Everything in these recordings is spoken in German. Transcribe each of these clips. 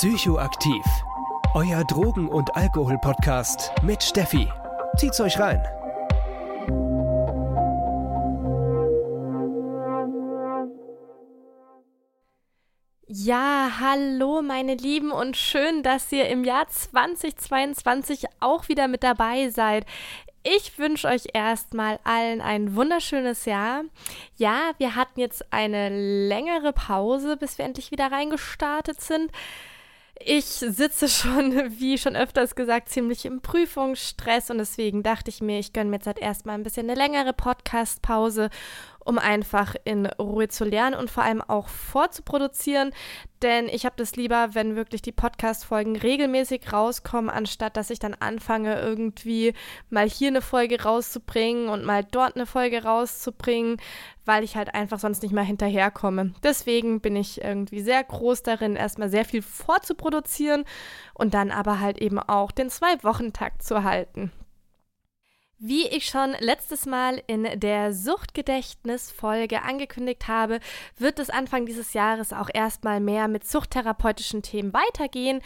Psychoaktiv. Euer Drogen- und Alkohol-Podcast mit Steffi. Zieht's euch rein. Ja, hallo meine Lieben und schön, dass ihr im Jahr 2022 auch wieder mit dabei seid. Ich wünsche euch erstmal allen ein wunderschönes Jahr. Ja, wir hatten jetzt eine längere Pause, bis wir endlich wieder reingestartet sind. Ich sitze schon, wie schon öfters gesagt, ziemlich im Prüfungsstress und deswegen dachte ich mir, ich gönne mir jetzt halt erstmal ein bisschen eine längere Podcast-Pause um einfach in Ruhe zu lernen und vor allem auch vorzuproduzieren. Denn ich habe das lieber, wenn wirklich die Podcast-Folgen regelmäßig rauskommen, anstatt dass ich dann anfange, irgendwie mal hier eine Folge rauszubringen und mal dort eine Folge rauszubringen, weil ich halt einfach sonst nicht mal hinterherkomme. Deswegen bin ich irgendwie sehr groß darin, erstmal sehr viel vorzuproduzieren und dann aber halt eben auch den Zwei-Wochen-Takt zu halten. Wie ich schon letztes Mal in der Suchtgedächtnis-Folge angekündigt habe, wird es Anfang dieses Jahres auch erstmal mehr mit suchttherapeutischen Themen weitergehen.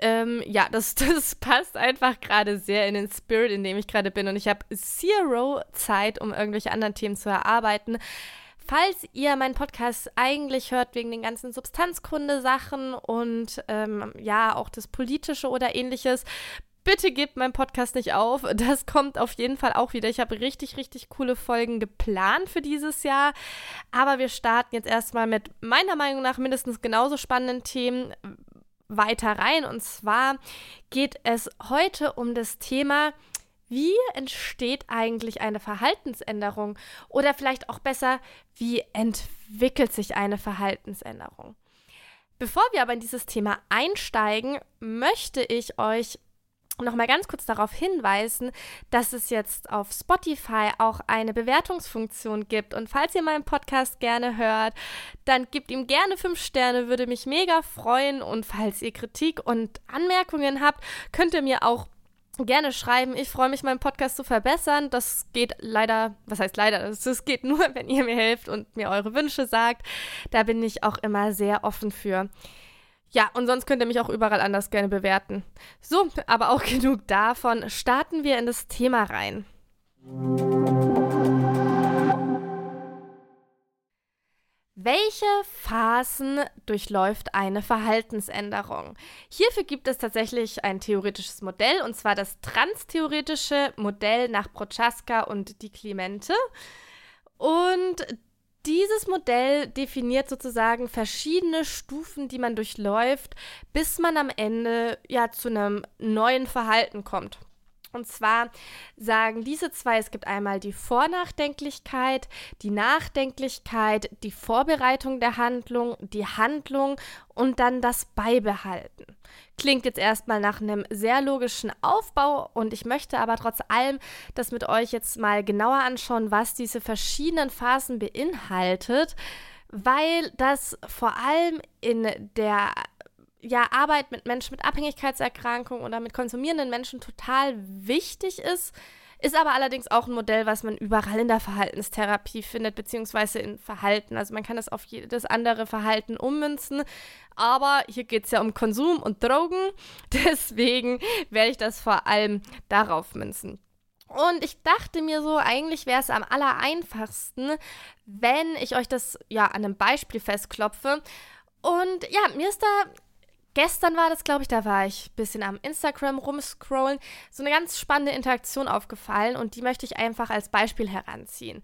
Ähm, ja, das, das passt einfach gerade sehr in den Spirit, in dem ich gerade bin. Und ich habe zero Zeit, um irgendwelche anderen Themen zu erarbeiten. Falls ihr meinen Podcast eigentlich hört wegen den ganzen Substanzkunde-Sachen und ähm, ja, auch das Politische oder ähnliches, bitte gebt meinen Podcast nicht auf. Das kommt auf jeden Fall auch wieder. Ich habe richtig, richtig coole Folgen geplant für dieses Jahr. Aber wir starten jetzt erstmal mit meiner Meinung nach mindestens genauso spannenden Themen weiter rein. Und zwar geht es heute um das Thema, wie entsteht eigentlich eine Verhaltensänderung? Oder vielleicht auch besser, wie entwickelt sich eine Verhaltensänderung? Bevor wir aber in dieses Thema einsteigen, möchte ich euch noch mal ganz kurz darauf hinweisen, dass es jetzt auf Spotify auch eine Bewertungsfunktion gibt. Und falls ihr meinen Podcast gerne hört, dann gebt ihm gerne fünf Sterne, würde mich mega freuen. Und falls ihr Kritik und Anmerkungen habt, könnt ihr mir auch gerne schreiben. Ich freue mich, meinen Podcast zu verbessern. Das geht leider, was heißt leider? Das geht nur, wenn ihr mir helft und mir eure Wünsche sagt. Da bin ich auch immer sehr offen für. Ja, und sonst könnt ihr mich auch überall anders gerne bewerten. So, aber auch genug davon. Starten wir in das Thema rein. Welche Phasen durchläuft eine Verhaltensänderung? Hierfür gibt es tatsächlich ein theoretisches Modell, und zwar das transtheoretische Modell nach Prochaska und die Clemente. Und dieses Modell definiert sozusagen verschiedene Stufen, die man durchläuft, bis man am Ende ja zu einem neuen Verhalten kommt. Und zwar sagen diese zwei, es gibt einmal die Vornachdenklichkeit, die Nachdenklichkeit, die Vorbereitung der Handlung, die Handlung und dann das Beibehalten. Klingt jetzt erstmal nach einem sehr logischen Aufbau und ich möchte aber trotz allem das mit euch jetzt mal genauer anschauen, was diese verschiedenen Phasen beinhaltet, weil das vor allem in der ja, Arbeit mit Menschen mit Abhängigkeitserkrankungen oder mit konsumierenden Menschen total wichtig ist. Ist aber allerdings auch ein Modell, was man überall in der Verhaltenstherapie findet, beziehungsweise in Verhalten. Also man kann es auf jedes andere Verhalten ummünzen. Aber hier geht es ja um Konsum und Drogen. Deswegen werde ich das vor allem darauf münzen. Und ich dachte mir so, eigentlich wäre es am allereinfachsten, wenn ich euch das ja an einem Beispiel festklopfe. Und ja, mir ist da gestern war das, glaube ich, da war ich ein bisschen am Instagram rumscrollen, so eine ganz spannende Interaktion aufgefallen und die möchte ich einfach als Beispiel heranziehen.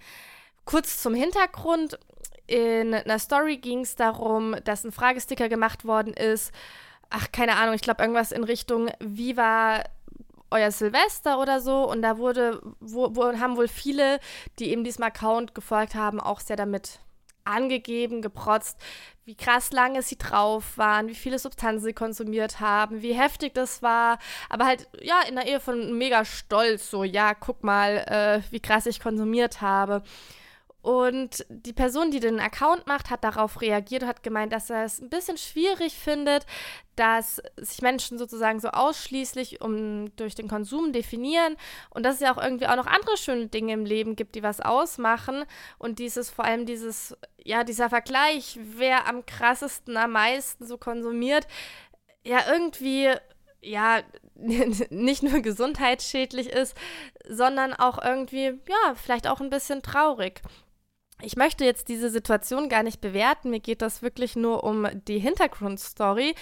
Kurz zum Hintergrund. In einer Story ging es darum, dass ein Fragesticker gemacht worden ist. Ach, keine Ahnung, ich glaube irgendwas in Richtung, wie war euer Silvester oder so. Und da wurde, wo, wo haben wohl viele, die eben diesem Account gefolgt haben, auch sehr damit angegeben, geprotzt, wie krass lange sie drauf waren, wie viele Substanzen sie konsumiert haben, wie heftig das war. Aber halt, ja, in der Ehe von mega stolz, so, ja, guck mal, äh, wie krass ich konsumiert habe. Und die Person, die den Account macht, hat darauf reagiert und hat gemeint, dass er es ein bisschen schwierig findet, dass sich Menschen sozusagen so ausschließlich um, durch den Konsum definieren und dass es ja auch irgendwie auch noch andere schöne Dinge im Leben gibt, die was ausmachen. Und dieses, vor allem dieses, ja, dieser Vergleich, wer am krassesten, am meisten so konsumiert, ja irgendwie ja nicht nur gesundheitsschädlich ist, sondern auch irgendwie ja, vielleicht auch ein bisschen traurig. Ich möchte jetzt diese Situation gar nicht bewerten, mir geht das wirklich nur um die Hintergrundstory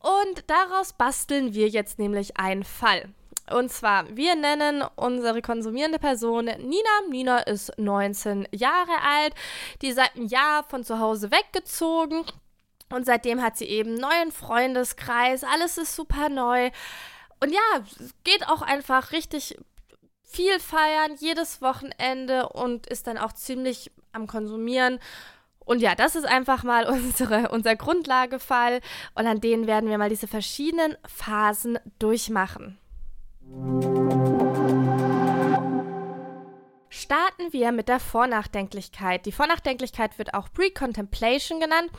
und daraus basteln wir jetzt nämlich einen Fall. Und zwar, wir nennen unsere konsumierende Person Nina. Nina ist 19 Jahre alt, die seit einem Jahr von zu Hause weggezogen. Und seitdem hat sie eben einen neuen Freundeskreis. Alles ist super neu. Und ja, geht auch einfach richtig viel feiern, jedes Wochenende und ist dann auch ziemlich am Konsumieren. Und ja, das ist einfach mal unsere, unser Grundlagefall. Und an denen werden wir mal diese verschiedenen Phasen durchmachen. Starten wir mit der Vornachdenklichkeit. Die Vornachdenklichkeit wird auch Pre-Contemplation genannt.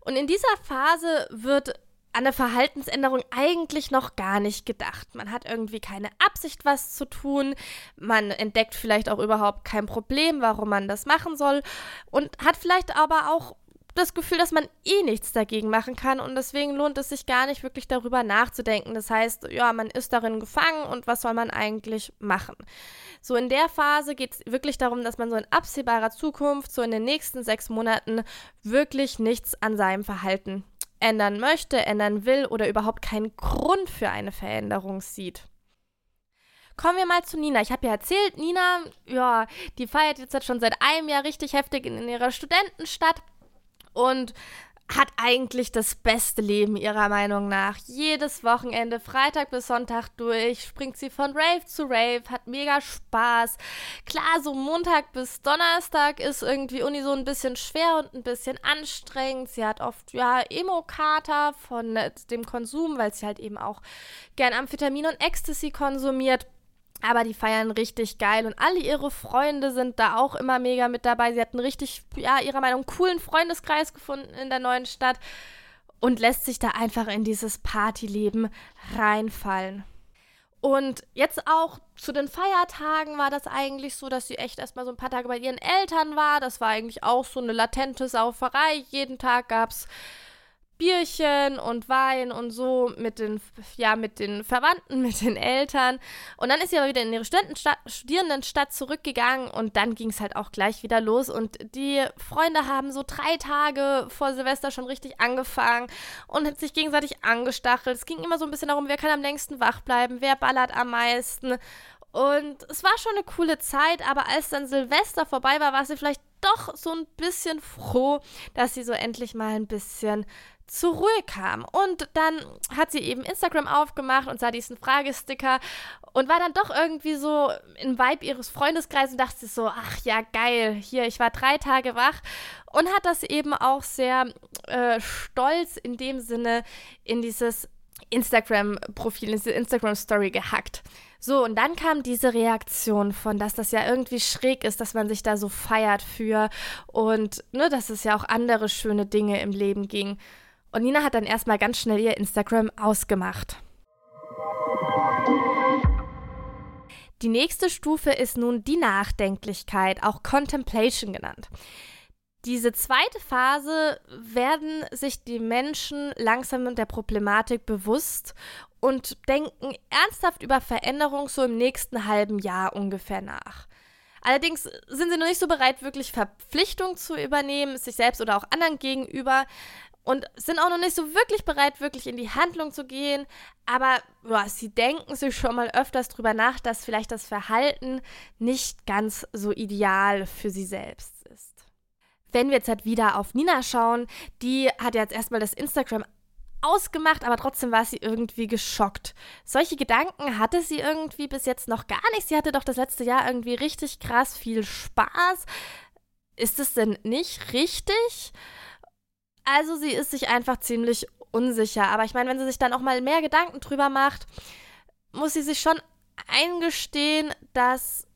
Und in dieser Phase wird an eine Verhaltensänderung eigentlich noch gar nicht gedacht. Man hat irgendwie keine Absicht, was zu tun. Man entdeckt vielleicht auch überhaupt kein Problem, warum man das machen soll. Und hat vielleicht aber auch das Gefühl, dass man eh nichts dagegen machen kann und deswegen lohnt es sich gar nicht wirklich darüber nachzudenken. Das heißt, ja, man ist darin gefangen und was soll man eigentlich machen? So in der Phase geht es wirklich darum, dass man so in absehbarer Zukunft, so in den nächsten sechs Monaten, wirklich nichts an seinem Verhalten ändern möchte, ändern will oder überhaupt keinen Grund für eine Veränderung sieht. Kommen wir mal zu Nina. Ich habe ja erzählt, Nina, ja, die feiert jetzt schon seit einem Jahr richtig heftig in ihrer Studentenstadt und hat eigentlich das beste Leben ihrer Meinung nach. Jedes Wochenende, Freitag bis Sonntag durch, springt sie von Rave zu Rave, hat mega Spaß. Klar, so Montag bis Donnerstag ist irgendwie Uni so ein bisschen schwer und ein bisschen anstrengend. Sie hat oft, ja, Emo-Kater von dem Konsum, weil sie halt eben auch gern Amphetamin und Ecstasy konsumiert. Aber die feiern richtig geil und alle ihre Freunde sind da auch immer mega mit dabei. Sie hatten richtig, ja, ihrer Meinung coolen Freundeskreis gefunden in der neuen Stadt und lässt sich da einfach in dieses Partyleben reinfallen. Und jetzt auch zu den Feiertagen war das eigentlich so, dass sie echt erstmal so ein paar Tage bei ihren Eltern war. Das war eigentlich auch so eine latente Sauferei. Jeden Tag gab es Bierchen und Wein und so mit den, ja, mit den Verwandten, mit den Eltern. Und dann ist sie aber wieder in ihre Studierendenstadt zurückgegangen und dann ging es halt auch gleich wieder los. Und die Freunde haben so drei Tage vor Silvester schon richtig angefangen und hat sich gegenseitig angestachelt. Es ging immer so ein bisschen darum, wer kann am längsten wach bleiben, wer ballert am meisten. Und es war schon eine coole Zeit, aber als dann Silvester vorbei war, war sie vielleicht doch so ein bisschen froh, dass sie so endlich mal ein bisschen zur Ruhe kam. Und dann hat sie eben Instagram aufgemacht und sah diesen Fragesticker und war dann doch irgendwie so im Vibe ihres Freundeskreises und dachte so, ach ja, geil, hier, ich war drei Tage wach und hat das eben auch sehr äh, stolz in dem Sinne in dieses Instagram-Profil, in diese Instagram-Story gehackt. So, und dann kam diese Reaktion von, dass das ja irgendwie schräg ist, dass man sich da so feiert für und ne, dass es ja auch andere schöne Dinge im Leben ging. Und Nina hat dann erstmal ganz schnell ihr Instagram ausgemacht. Die nächste Stufe ist nun die Nachdenklichkeit, auch Contemplation genannt. Diese zweite Phase werden sich die Menschen langsam der Problematik bewusst und denken ernsthaft über Veränderung so im nächsten halben Jahr ungefähr nach. Allerdings sind sie noch nicht so bereit, wirklich Verpflichtungen zu übernehmen, sich selbst oder auch anderen gegenüber, und sind auch noch nicht so wirklich bereit, wirklich in die Handlung zu gehen. Aber ja, sie denken sich schon mal öfters drüber nach, dass vielleicht das Verhalten nicht ganz so ideal für sie selbst ist. Wenn wir jetzt halt wieder auf Nina schauen, die hat jetzt erstmal das Instagram ausgemacht, aber trotzdem war sie irgendwie geschockt. Solche Gedanken hatte sie irgendwie bis jetzt noch gar nicht. Sie hatte doch das letzte Jahr irgendwie richtig krass viel Spaß. Ist es denn nicht richtig? Also sie ist sich einfach ziemlich unsicher. Aber ich meine, wenn sie sich dann auch mal mehr Gedanken drüber macht, muss sie sich schon eingestehen, dass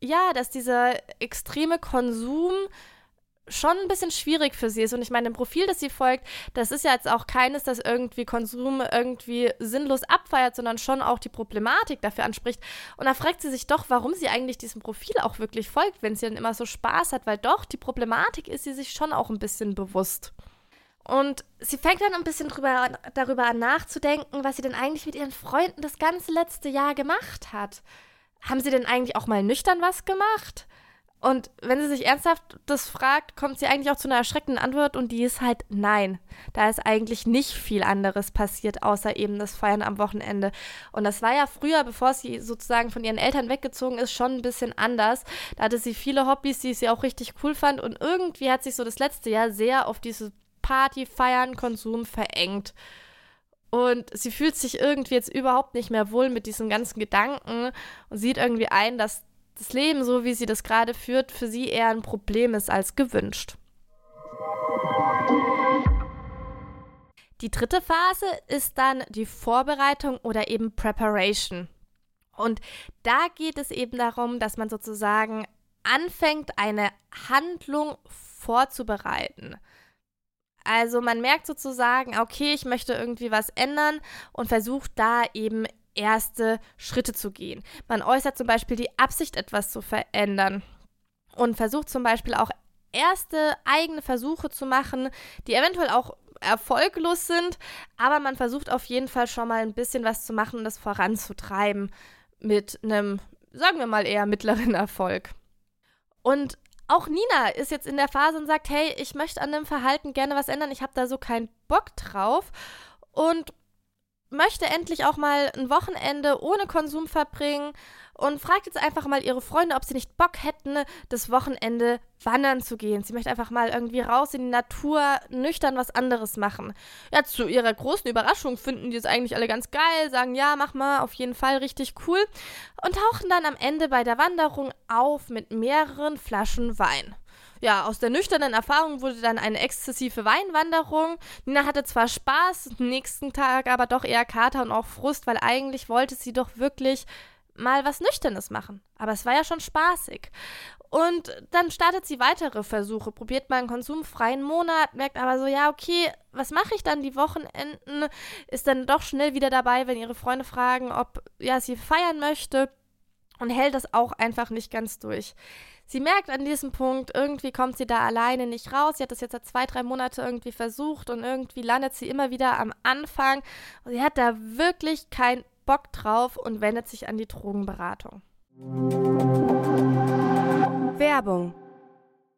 ja, dass dieser extreme Konsum schon ein bisschen schwierig für sie ist. Und ich meine, im Profil, das sie folgt, das ist ja jetzt auch keines, das irgendwie Konsum irgendwie sinnlos abfeiert, sondern schon auch die Problematik dafür anspricht. Und da fragt sie sich doch, warum sie eigentlich diesem Profil auch wirklich folgt, wenn sie dann immer so Spaß hat, weil doch die Problematik ist sie sich schon auch ein bisschen bewusst. Und sie fängt dann ein bisschen drüber, darüber an nachzudenken, was sie denn eigentlich mit ihren Freunden das ganze letzte Jahr gemacht hat. Haben sie denn eigentlich auch mal nüchtern was gemacht? Und wenn sie sich ernsthaft das fragt, kommt sie eigentlich auch zu einer erschreckenden Antwort und die ist halt nein. Da ist eigentlich nicht viel anderes passiert, außer eben das Feiern am Wochenende. Und das war ja früher, bevor sie sozusagen von ihren Eltern weggezogen ist, schon ein bisschen anders. Da hatte sie viele Hobbys, die sie auch richtig cool fand und irgendwie hat sich so das letzte Jahr sehr auf dieses Party, Feiern, Konsum verengt. Und sie fühlt sich irgendwie jetzt überhaupt nicht mehr wohl mit diesen ganzen Gedanken und sieht irgendwie ein, dass das Leben, so wie sie das gerade führt, für sie eher ein Problem ist als gewünscht. Die dritte Phase ist dann die Vorbereitung oder eben Preparation. Und da geht es eben darum, dass man sozusagen anfängt, eine Handlung vorzubereiten. Also man merkt sozusagen, okay, ich möchte irgendwie was ändern und versucht da eben erste Schritte zu gehen. Man äußert zum Beispiel die Absicht, etwas zu verändern und versucht zum Beispiel auch erste eigene Versuche zu machen, die eventuell auch erfolglos sind, aber man versucht auf jeden Fall schon mal ein bisschen was zu machen und das voranzutreiben mit einem, sagen wir mal, eher mittleren Erfolg. Und auch Nina ist jetzt in der Phase und sagt, hey, ich möchte an dem Verhalten gerne was ändern, ich habe da so keinen Bock drauf. Und möchte endlich auch mal ein Wochenende ohne Konsum verbringen und fragt jetzt einfach mal ihre Freunde, ob sie nicht Bock hätten, das Wochenende wandern zu gehen. Sie möchte einfach mal irgendwie raus in die Natur, nüchtern was anderes machen. Ja, zu ihrer großen Überraschung finden die es eigentlich alle ganz geil, sagen ja, mach mal, auf jeden Fall richtig cool und tauchen dann am Ende bei der Wanderung auf mit mehreren Flaschen Wein ja, aus der nüchternen Erfahrung wurde dann eine exzessive Weinwanderung. Nina hatte zwar Spaß, nächsten Tag aber doch eher Kater und auch Frust, weil eigentlich wollte sie doch wirklich mal was Nüchternes machen. Aber es war ja schon spaßig. Und dann startet sie weitere Versuche, probiert mal einen konsumfreien Monat, merkt aber so, ja, okay, was mache ich dann die Wochenenden? Ist dann doch schnell wieder dabei, wenn ihre Freunde fragen, ob ja, sie feiern möchte und hält das auch einfach nicht ganz durch. Sie merkt an diesem Punkt, irgendwie kommt sie da alleine nicht raus. Sie hat das jetzt seit zwei, drei Monate irgendwie versucht und irgendwie landet sie immer wieder am Anfang. Sie hat da wirklich keinen Bock drauf und wendet sich an die Drogenberatung. Werbung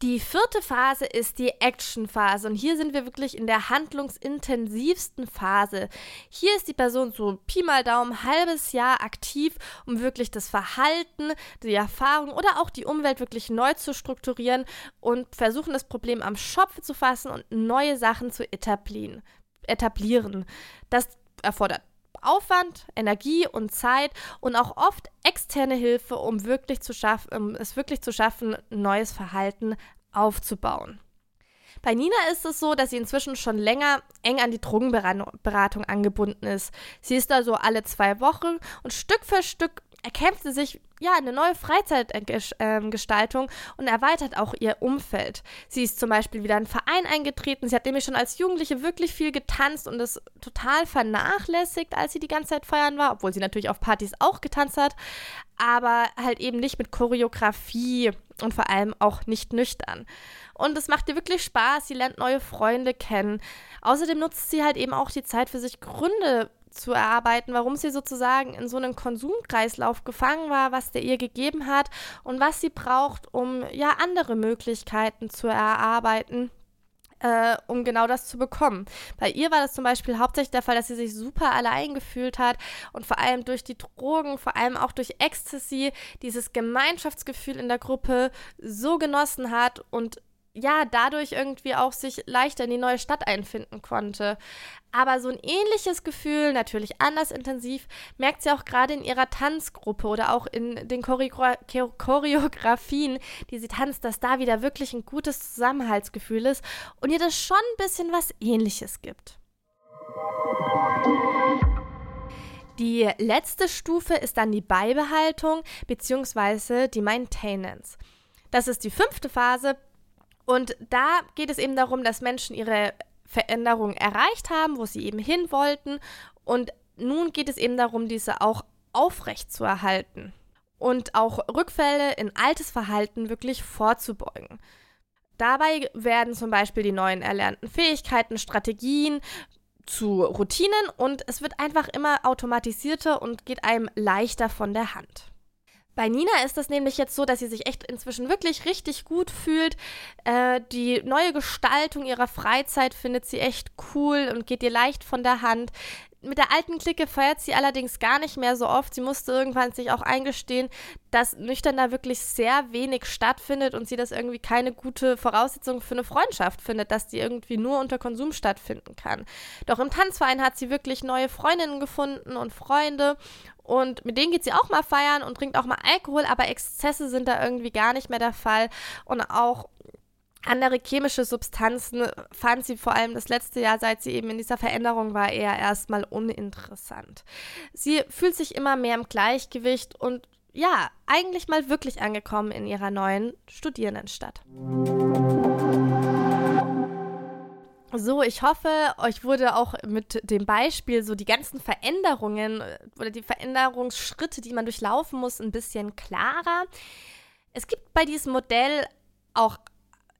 Die vierte Phase ist die Action-Phase und hier sind wir wirklich in der handlungsintensivsten Phase. Hier ist die Person so Pi mal Daumen halbes Jahr aktiv, um wirklich das Verhalten, die Erfahrung oder auch die Umwelt wirklich neu zu strukturieren und versuchen das Problem am Schopf zu fassen und neue Sachen zu etablieren. etablieren. Das erfordert Aufwand, Energie und Zeit und auch oft externe Hilfe, um wirklich zu schaffen, um es wirklich zu schaffen, neues Verhalten aufzubauen. Bei Nina ist es so, dass sie inzwischen schon länger eng an die Drogenberatung angebunden ist. Sie ist da so alle zwei Wochen und Stück für Stück erkämpft sie sich ja eine neue Freizeitgestaltung und erweitert auch ihr Umfeld. Sie ist zum Beispiel wieder in einen Verein eingetreten. Sie hat nämlich schon als Jugendliche wirklich viel getanzt und es total vernachlässigt, als sie die ganze Zeit feiern war, obwohl sie natürlich auf Partys auch getanzt hat, aber halt eben nicht mit Choreografie und vor allem auch nicht nüchtern. Und es macht ihr wirklich Spaß, sie lernt neue Freunde kennen. Außerdem nutzt sie halt eben auch die Zeit für sich Gründe zu erarbeiten, warum sie sozusagen in so einem Konsumkreislauf gefangen war, was der ihr gegeben hat und was sie braucht, um ja andere Möglichkeiten zu erarbeiten. Äh, um genau das zu bekommen. Bei ihr war das zum Beispiel hauptsächlich der Fall, dass sie sich super allein gefühlt hat und vor allem durch die Drogen, vor allem auch durch Ecstasy, dieses Gemeinschaftsgefühl in der Gruppe so genossen hat und ja, dadurch irgendwie auch sich leichter in die neue Stadt einfinden konnte. Aber so ein ähnliches Gefühl, natürlich anders intensiv, merkt sie auch gerade in ihrer Tanzgruppe oder auch in den Choreografien, die sie tanzt, dass da wieder wirklich ein gutes Zusammenhaltsgefühl ist und ihr das schon ein bisschen was Ähnliches gibt. Die letzte Stufe ist dann die Beibehaltung bzw. die Maintenance. Das ist die fünfte Phase, und da geht es eben darum, dass Menschen ihre Veränderung erreicht haben, wo sie eben hin wollten. Und nun geht es eben darum, diese auch aufrecht zu erhalten und auch Rückfälle in altes Verhalten wirklich vorzubeugen. Dabei werden zum Beispiel die neuen erlernten Fähigkeiten, Strategien zu Routinen und es wird einfach immer automatisierter und geht einem leichter von der Hand. Bei Nina ist das nämlich jetzt so, dass sie sich echt inzwischen wirklich richtig gut fühlt. Äh, die neue Gestaltung ihrer Freizeit findet sie echt cool und geht ihr leicht von der Hand. Mit der alten Clique feiert sie allerdings gar nicht mehr so oft. Sie musste irgendwann sich auch eingestehen, dass nüchtern da wirklich sehr wenig stattfindet und sie das irgendwie keine gute Voraussetzung für eine Freundschaft findet, dass die irgendwie nur unter Konsum stattfinden kann. Doch im Tanzverein hat sie wirklich neue Freundinnen gefunden und Freunde und mit denen geht sie auch mal feiern und trinkt auch mal Alkohol, aber Exzesse sind da irgendwie gar nicht mehr der Fall. Und auch andere chemische Substanzen fand sie vor allem das letzte Jahr, seit sie eben in dieser Veränderung war, eher erstmal uninteressant. Sie fühlt sich immer mehr im Gleichgewicht und ja, eigentlich mal wirklich angekommen in ihrer neuen Studierendenstadt. So, ich hoffe, euch wurde auch mit dem Beispiel so die ganzen Veränderungen äh, oder die Veränderungsschritte, die man durchlaufen muss, ein bisschen klarer. Es gibt bei diesem Modell auch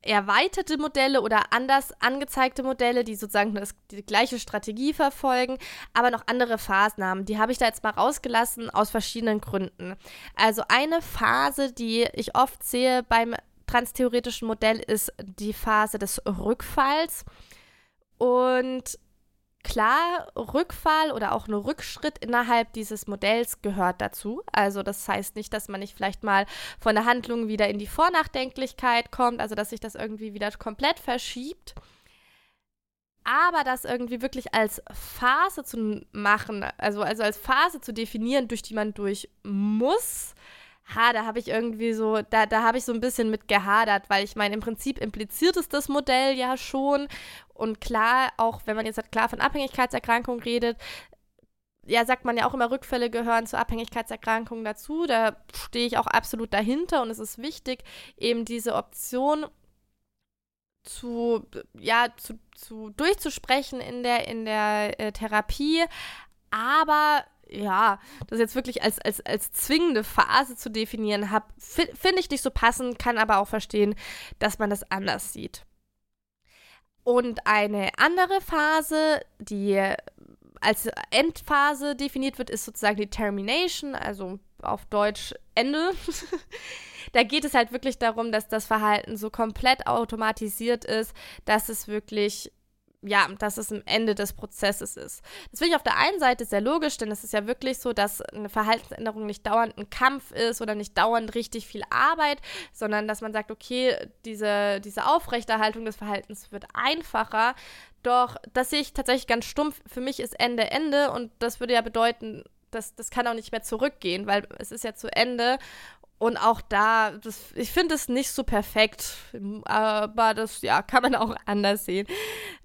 erweiterte Modelle oder anders angezeigte Modelle, die sozusagen die gleiche Strategie verfolgen, aber noch andere Phasen haben. Die habe ich da jetzt mal rausgelassen aus verschiedenen Gründen. Also eine Phase, die ich oft sehe beim transtheoretischen Modell, ist die Phase des Rückfalls. Und klar, Rückfall oder auch nur Rückschritt innerhalb dieses Modells gehört dazu. Also das heißt nicht, dass man nicht vielleicht mal von der Handlung wieder in die Vornachdenklichkeit kommt, also dass sich das irgendwie wieder komplett verschiebt. Aber das irgendwie wirklich als Phase zu machen, also, also als Phase zu definieren, durch die man durch muss, ha, da habe ich irgendwie so, da, da habe ich so ein bisschen mit gehadert, weil ich meine, im Prinzip impliziert es das Modell ja schon. Und klar, auch wenn man jetzt halt klar von Abhängigkeitserkrankungen redet, ja, sagt man ja auch immer, Rückfälle gehören zu Abhängigkeitserkrankungen dazu. Da stehe ich auch absolut dahinter und es ist wichtig, eben diese Option zu, ja, zu, zu durchzusprechen in der, in der äh, Therapie. Aber ja, das jetzt wirklich als, als, als zwingende Phase zu definieren habe, finde ich nicht so passend, kann aber auch verstehen, dass man das anders sieht. Und eine andere Phase, die als Endphase definiert wird, ist sozusagen die Termination, also auf Deutsch Ende. da geht es halt wirklich darum, dass das Verhalten so komplett automatisiert ist, dass es wirklich ja, dass es am Ende des Prozesses ist. Das finde ich auf der einen Seite sehr logisch, denn es ist ja wirklich so, dass eine Verhaltensänderung nicht dauernd ein Kampf ist oder nicht dauernd richtig viel Arbeit, sondern dass man sagt, okay, diese, diese Aufrechterhaltung des Verhaltens wird einfacher. Doch das sehe ich tatsächlich ganz stumpf. Für mich ist Ende Ende und das würde ja bedeuten, das, das kann auch nicht mehr zurückgehen, weil es ist ja zu Ende. Und auch da, das, ich finde es nicht so perfekt, aber das ja, kann man auch anders sehen.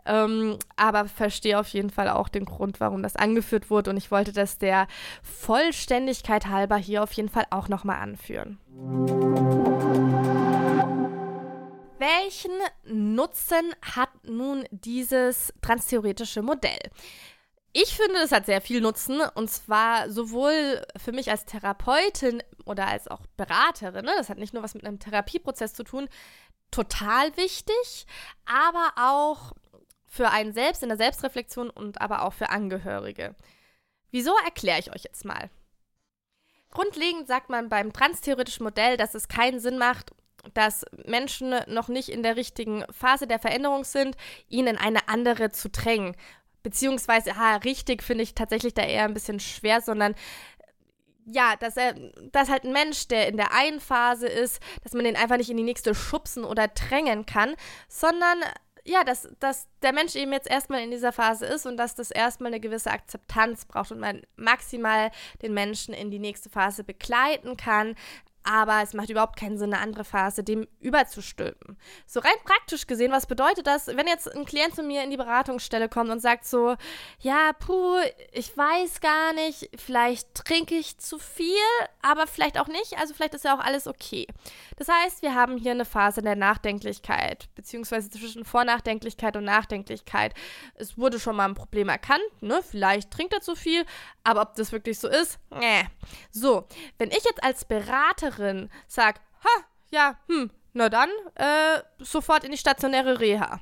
Ähm, aber verstehe auf jeden Fall auch den Grund, warum das angeführt wurde. Und ich wollte das der Vollständigkeit halber hier auf jeden Fall auch nochmal anführen. Welchen Nutzen hat nun dieses transtheoretische Modell? Ich finde, es hat sehr viel Nutzen und zwar sowohl für mich als Therapeutin oder als auch Beraterin. Ne? Das hat nicht nur was mit einem Therapieprozess zu tun, total wichtig, aber auch für einen selbst in der Selbstreflexion und aber auch für Angehörige. Wieso erkläre ich euch jetzt mal? Grundlegend sagt man beim transtheoretischen Modell, dass es keinen Sinn macht, dass Menschen noch nicht in der richtigen Phase der Veränderung sind, ihnen in eine andere zu drängen beziehungsweise, ha, richtig finde ich tatsächlich da eher ein bisschen schwer, sondern ja, dass er, dass halt ein Mensch, der in der einen Phase ist, dass man den einfach nicht in die nächste schubsen oder drängen kann, sondern ja, dass, dass der Mensch eben jetzt erstmal in dieser Phase ist und dass das erstmal eine gewisse Akzeptanz braucht und man maximal den Menschen in die nächste Phase begleiten kann, aber es macht überhaupt keinen Sinn, eine andere Phase dem überzustülpen. So rein praktisch gesehen, was bedeutet das, wenn jetzt ein Klient zu mir in die Beratungsstelle kommt und sagt so, ja, puh, ich weiß gar nicht, vielleicht trinke ich zu viel, aber vielleicht auch nicht, also vielleicht ist ja auch alles okay. Das heißt, wir haben hier eine Phase der Nachdenklichkeit, beziehungsweise zwischen Vornachdenklichkeit und Nachdenklichkeit. Es wurde schon mal ein Problem erkannt, ne, vielleicht trinkt er zu viel, aber ob das wirklich so ist, nee. So, wenn ich jetzt als Beraterin sage, ha, ja, hm, na dann, äh, sofort in die stationäre Reha.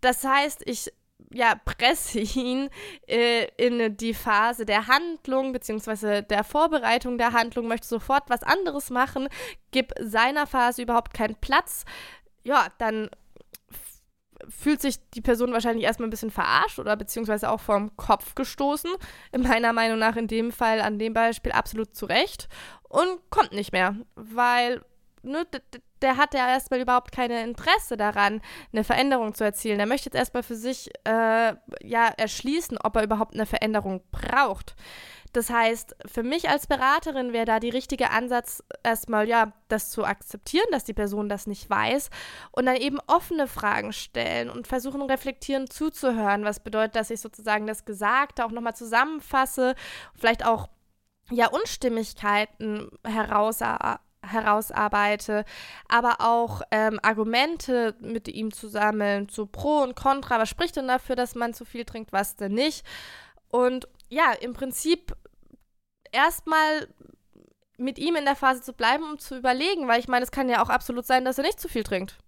Das heißt, ich ja, presse ihn äh, in die Phase der Handlung beziehungsweise der Vorbereitung der Handlung, möchte sofort was anderes machen, gib seiner Phase überhaupt keinen Platz. Ja, dann fühlt sich die Person wahrscheinlich erstmal ein bisschen verarscht oder beziehungsweise auch vom Kopf gestoßen. In meiner Meinung nach in dem Fall, an dem Beispiel absolut zurecht und kommt nicht mehr, weil ne, der hat ja erstmal überhaupt keine Interesse daran, eine Veränderung zu erzielen. Er möchte jetzt erstmal für sich äh, ja erschließen, ob er überhaupt eine Veränderung braucht. Das heißt, für mich als Beraterin wäre da die richtige Ansatz, erstmal ja, das zu akzeptieren, dass die Person das nicht weiß und dann eben offene Fragen stellen und versuchen, reflektierend zuzuhören. Was bedeutet, dass ich sozusagen das Gesagte auch nochmal zusammenfasse, vielleicht auch ja, Unstimmigkeiten herausarbeite herausarbeite, aber auch ähm, Argumente mit ihm zu sammeln, zu Pro und Contra, was spricht denn dafür, dass man zu viel trinkt, was denn nicht. Und ja, im Prinzip erstmal mit ihm in der Phase zu bleiben, um zu überlegen, weil ich meine, es kann ja auch absolut sein, dass er nicht zu viel trinkt.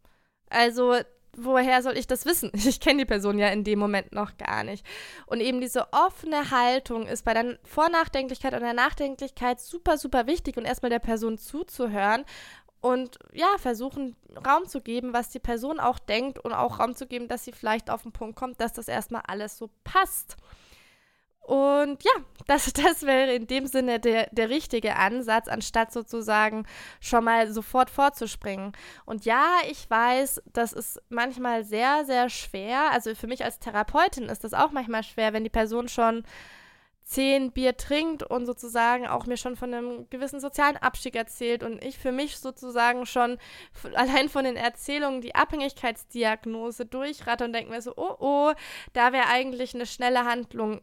Also, woher soll ich das wissen? Ich kenne die Person ja in dem Moment noch gar nicht. Und eben diese offene Haltung ist bei der Vornachdenklichkeit und der Nachdenklichkeit super, super wichtig und erstmal der Person zuzuhören und ja, versuchen Raum zu geben, was die Person auch denkt und auch Raum zu geben, dass sie vielleicht auf den Punkt kommt, dass das erstmal alles so passt. Und ja, das, das wäre in dem Sinne der, der richtige Ansatz, anstatt sozusagen schon mal sofort vorzuspringen. Und ja, ich weiß, das ist manchmal sehr, sehr schwer. Also für mich als Therapeutin ist das auch manchmal schwer, wenn die Person schon zehn Bier trinkt und sozusagen auch mir schon von einem gewissen sozialen Abstieg erzählt und ich für mich sozusagen schon allein von den Erzählungen die Abhängigkeitsdiagnose durchratte und denke mir so, oh oh, da wäre eigentlich eine schnelle Handlung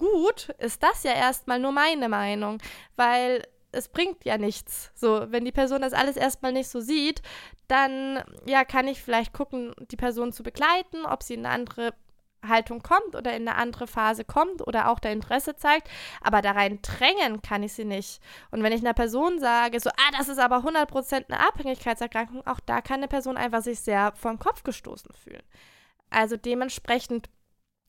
gut, ist das ja erstmal nur meine Meinung, weil es bringt ja nichts. So, wenn die Person das alles erstmal nicht so sieht, dann ja, kann ich vielleicht gucken, die Person zu begleiten, ob sie in eine andere Haltung kommt oder in eine andere Phase kommt oder auch der Interesse zeigt, aber da rein drängen kann ich sie nicht. Und wenn ich einer Person sage, so, ah, das ist aber 100% eine Abhängigkeitserkrankung, auch da kann eine Person einfach sich sehr vom Kopf gestoßen fühlen. Also dementsprechend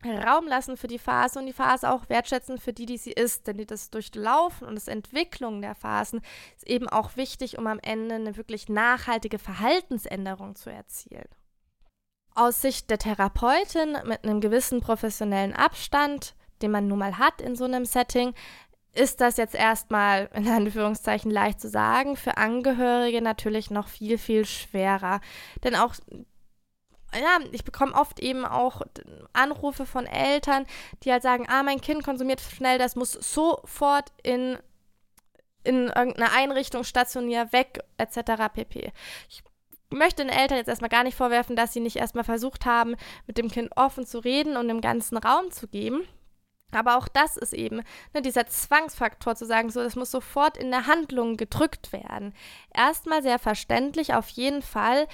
Raum lassen für die Phase und die Phase auch wertschätzen für die, die sie ist. Denn das Durchlaufen und das Entwicklung der Phasen ist eben auch wichtig, um am Ende eine wirklich nachhaltige Verhaltensänderung zu erzielen. Aus Sicht der Therapeutin mit einem gewissen professionellen Abstand, den man nun mal hat in so einem Setting, ist das jetzt erstmal in Anführungszeichen leicht zu sagen, für Angehörige natürlich noch viel, viel schwerer. Denn auch ja, ich bekomme oft eben auch Anrufe von Eltern, die halt sagen, ah, mein Kind konsumiert schnell, das muss sofort in, in irgendeine Einrichtung stationär weg, etc. pp. Ich möchte den Eltern jetzt erstmal gar nicht vorwerfen, dass sie nicht erstmal versucht haben, mit dem Kind offen zu reden und dem ganzen Raum zu geben. Aber auch das ist eben ne, dieser Zwangsfaktor zu sagen, so, das muss sofort in der Handlung gedrückt werden. Erstmal sehr verständlich, auf jeden Fall,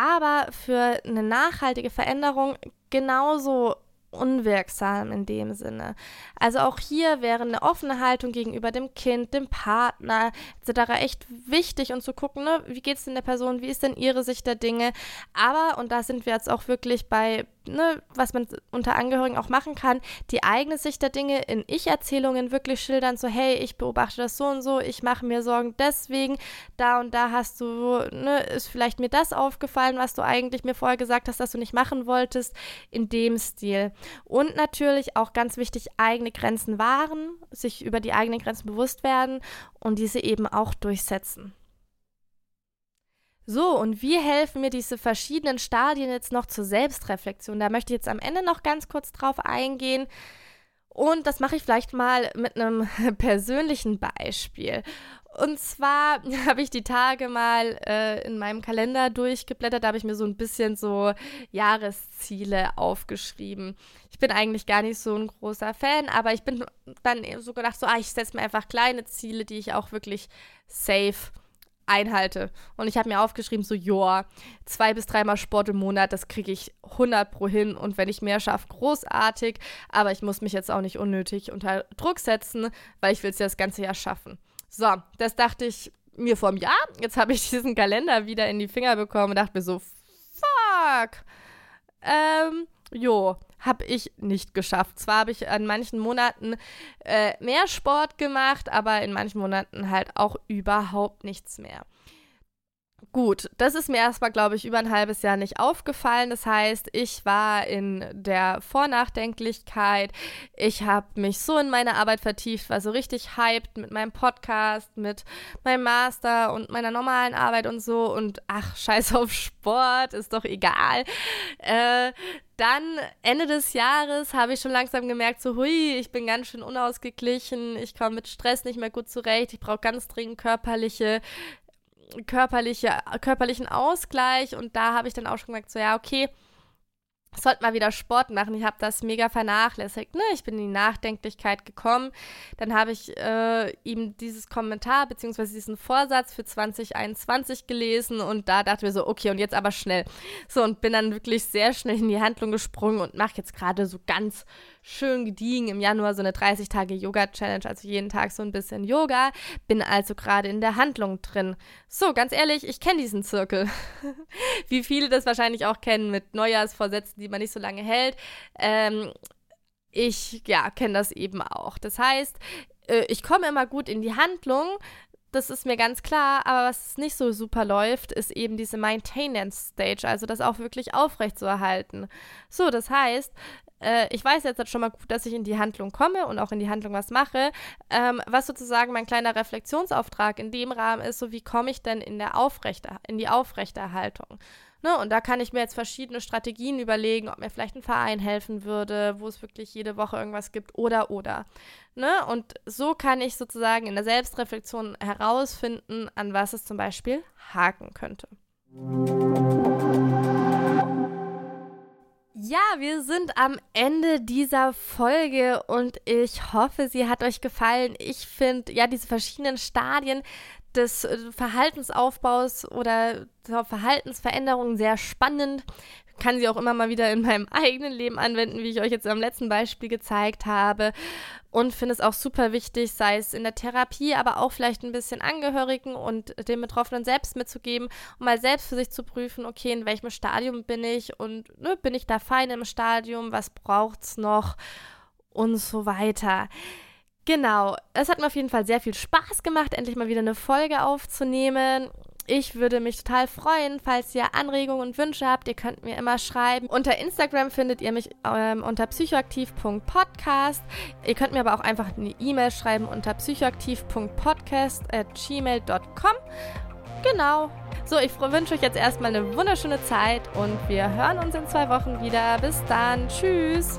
aber für eine nachhaltige Veränderung genauso unwirksam in dem Sinne. Also auch hier wäre eine offene Haltung gegenüber dem Kind, dem Partner etc. echt wichtig und zu gucken, ne, wie geht es denn der Person, wie ist denn ihre Sicht der Dinge. Aber, und da sind wir jetzt auch wirklich bei ne, was man unter Angehörigen auch machen kann, die eigene Sicht der Dinge in Ich-Erzählungen wirklich schildern, so hey, ich beobachte das so und so, ich mache mir Sorgen deswegen, da und da hast du, ne, ist vielleicht mir das aufgefallen, was du eigentlich mir vorher gesagt hast, dass du nicht machen wolltest, in dem Stil. Und natürlich auch ganz wichtig, eigene Grenzen wahren, sich über die eigenen Grenzen bewusst werden und diese eben auch durchsetzen. So, und wie helfen mir diese verschiedenen Stadien jetzt noch zur Selbstreflexion? Da möchte ich jetzt am Ende noch ganz kurz drauf eingehen. Und das mache ich vielleicht mal mit einem persönlichen Beispiel. Und zwar habe ich die Tage mal äh, in meinem Kalender durchgeblättert, da habe ich mir so ein bisschen so Jahresziele aufgeschrieben. Ich bin eigentlich gar nicht so ein großer Fan, aber ich bin dann so gedacht, so, ah, ich setze mir einfach kleine Ziele, die ich auch wirklich safe einhalte. Und ich habe mir aufgeschrieben, so, joa, zwei bis dreimal Sport im Monat, das kriege ich 100 pro hin. Und wenn ich mehr schaffe, großartig. Aber ich muss mich jetzt auch nicht unnötig unter Druck setzen, weil ich will es ja das ganze Jahr schaffen. So, das dachte ich mir vor einem Jahr. Jetzt habe ich diesen Kalender wieder in die Finger bekommen und dachte mir so, fuck. Ähm, jo, habe ich nicht geschafft. Zwar habe ich an manchen Monaten äh, mehr Sport gemacht, aber in manchen Monaten halt auch überhaupt nichts mehr. Gut, das ist mir erstmal, glaube ich, über ein halbes Jahr nicht aufgefallen. Das heißt, ich war in der Vornachdenklichkeit. Ich habe mich so in meine Arbeit vertieft, war so richtig hyped mit meinem Podcast, mit meinem Master und meiner normalen Arbeit und so. Und ach, scheiß auf Sport, ist doch egal. Äh, dann Ende des Jahres habe ich schon langsam gemerkt, so hui, ich bin ganz schön unausgeglichen, ich komme mit Stress nicht mehr gut zurecht, ich brauche ganz dringend körperliche körperliche, körperlichen Ausgleich. Und da habe ich dann auch schon gemerkt, so ja, okay, sollte mal wieder Sport machen. Ich habe das mega vernachlässigt. Ne? Ich bin in die Nachdenklichkeit gekommen. Dann habe ich äh, ihm dieses Kommentar bzw. diesen Vorsatz für 2021 gelesen und da dachte ich so, okay, und jetzt aber schnell. So, und bin dann wirklich sehr schnell in die Handlung gesprungen und mache jetzt gerade so ganz schön gediegen im Januar so eine 30-Tage-Yoga-Challenge, also jeden Tag so ein bisschen Yoga. Bin also gerade in der Handlung drin. So, ganz ehrlich, ich kenne diesen Zirkel. Wie viele das wahrscheinlich auch kennen mit Neujahrsvorsätzen, die man nicht so lange hält. Ähm, ich, ja, kenne das eben auch. Das heißt, äh, ich komme immer gut in die Handlung, das ist mir ganz klar, aber was nicht so super läuft, ist eben diese Maintenance Stage, also das auch wirklich aufrecht zu erhalten. So, das heißt, äh, ich weiß jetzt schon mal gut, dass ich in die Handlung komme und auch in die Handlung was mache. Ähm, was sozusagen mein kleiner Reflexionsauftrag in dem Rahmen ist, so wie komme ich denn in, der Aufrechter, in die Aufrechterhaltung? Ne, und da kann ich mir jetzt verschiedene Strategien überlegen, ob mir vielleicht ein Verein helfen würde, wo es wirklich jede Woche irgendwas gibt oder oder. Ne? Und so kann ich sozusagen in der Selbstreflexion herausfinden, an was es zum Beispiel haken könnte. Ja, wir sind am Ende dieser Folge und ich hoffe, sie hat euch gefallen. Ich finde ja diese verschiedenen Stadien des äh, Verhaltensaufbaus oder der Verhaltensveränderung sehr spannend kann sie auch immer mal wieder in meinem eigenen Leben anwenden, wie ich euch jetzt am letzten Beispiel gezeigt habe. Und finde es auch super wichtig, sei es in der Therapie, aber auch vielleicht ein bisschen Angehörigen und den Betroffenen selbst mitzugeben, um mal selbst für sich zu prüfen, okay, in welchem Stadium bin ich und ne, bin ich da fein im Stadium, was braucht es noch und so weiter. Genau, es hat mir auf jeden Fall sehr viel Spaß gemacht, endlich mal wieder eine Folge aufzunehmen. Ich würde mich total freuen, falls ihr Anregungen und Wünsche habt. Ihr könnt mir immer schreiben. Unter Instagram findet ihr mich ähm, unter psychoaktiv.podcast. Ihr könnt mir aber auch einfach eine E-Mail schreiben unter psychoaktiv.podcast at gmail.com. Genau. So, ich wünsche euch jetzt erstmal eine wunderschöne Zeit und wir hören uns in zwei Wochen wieder. Bis dann. Tschüss.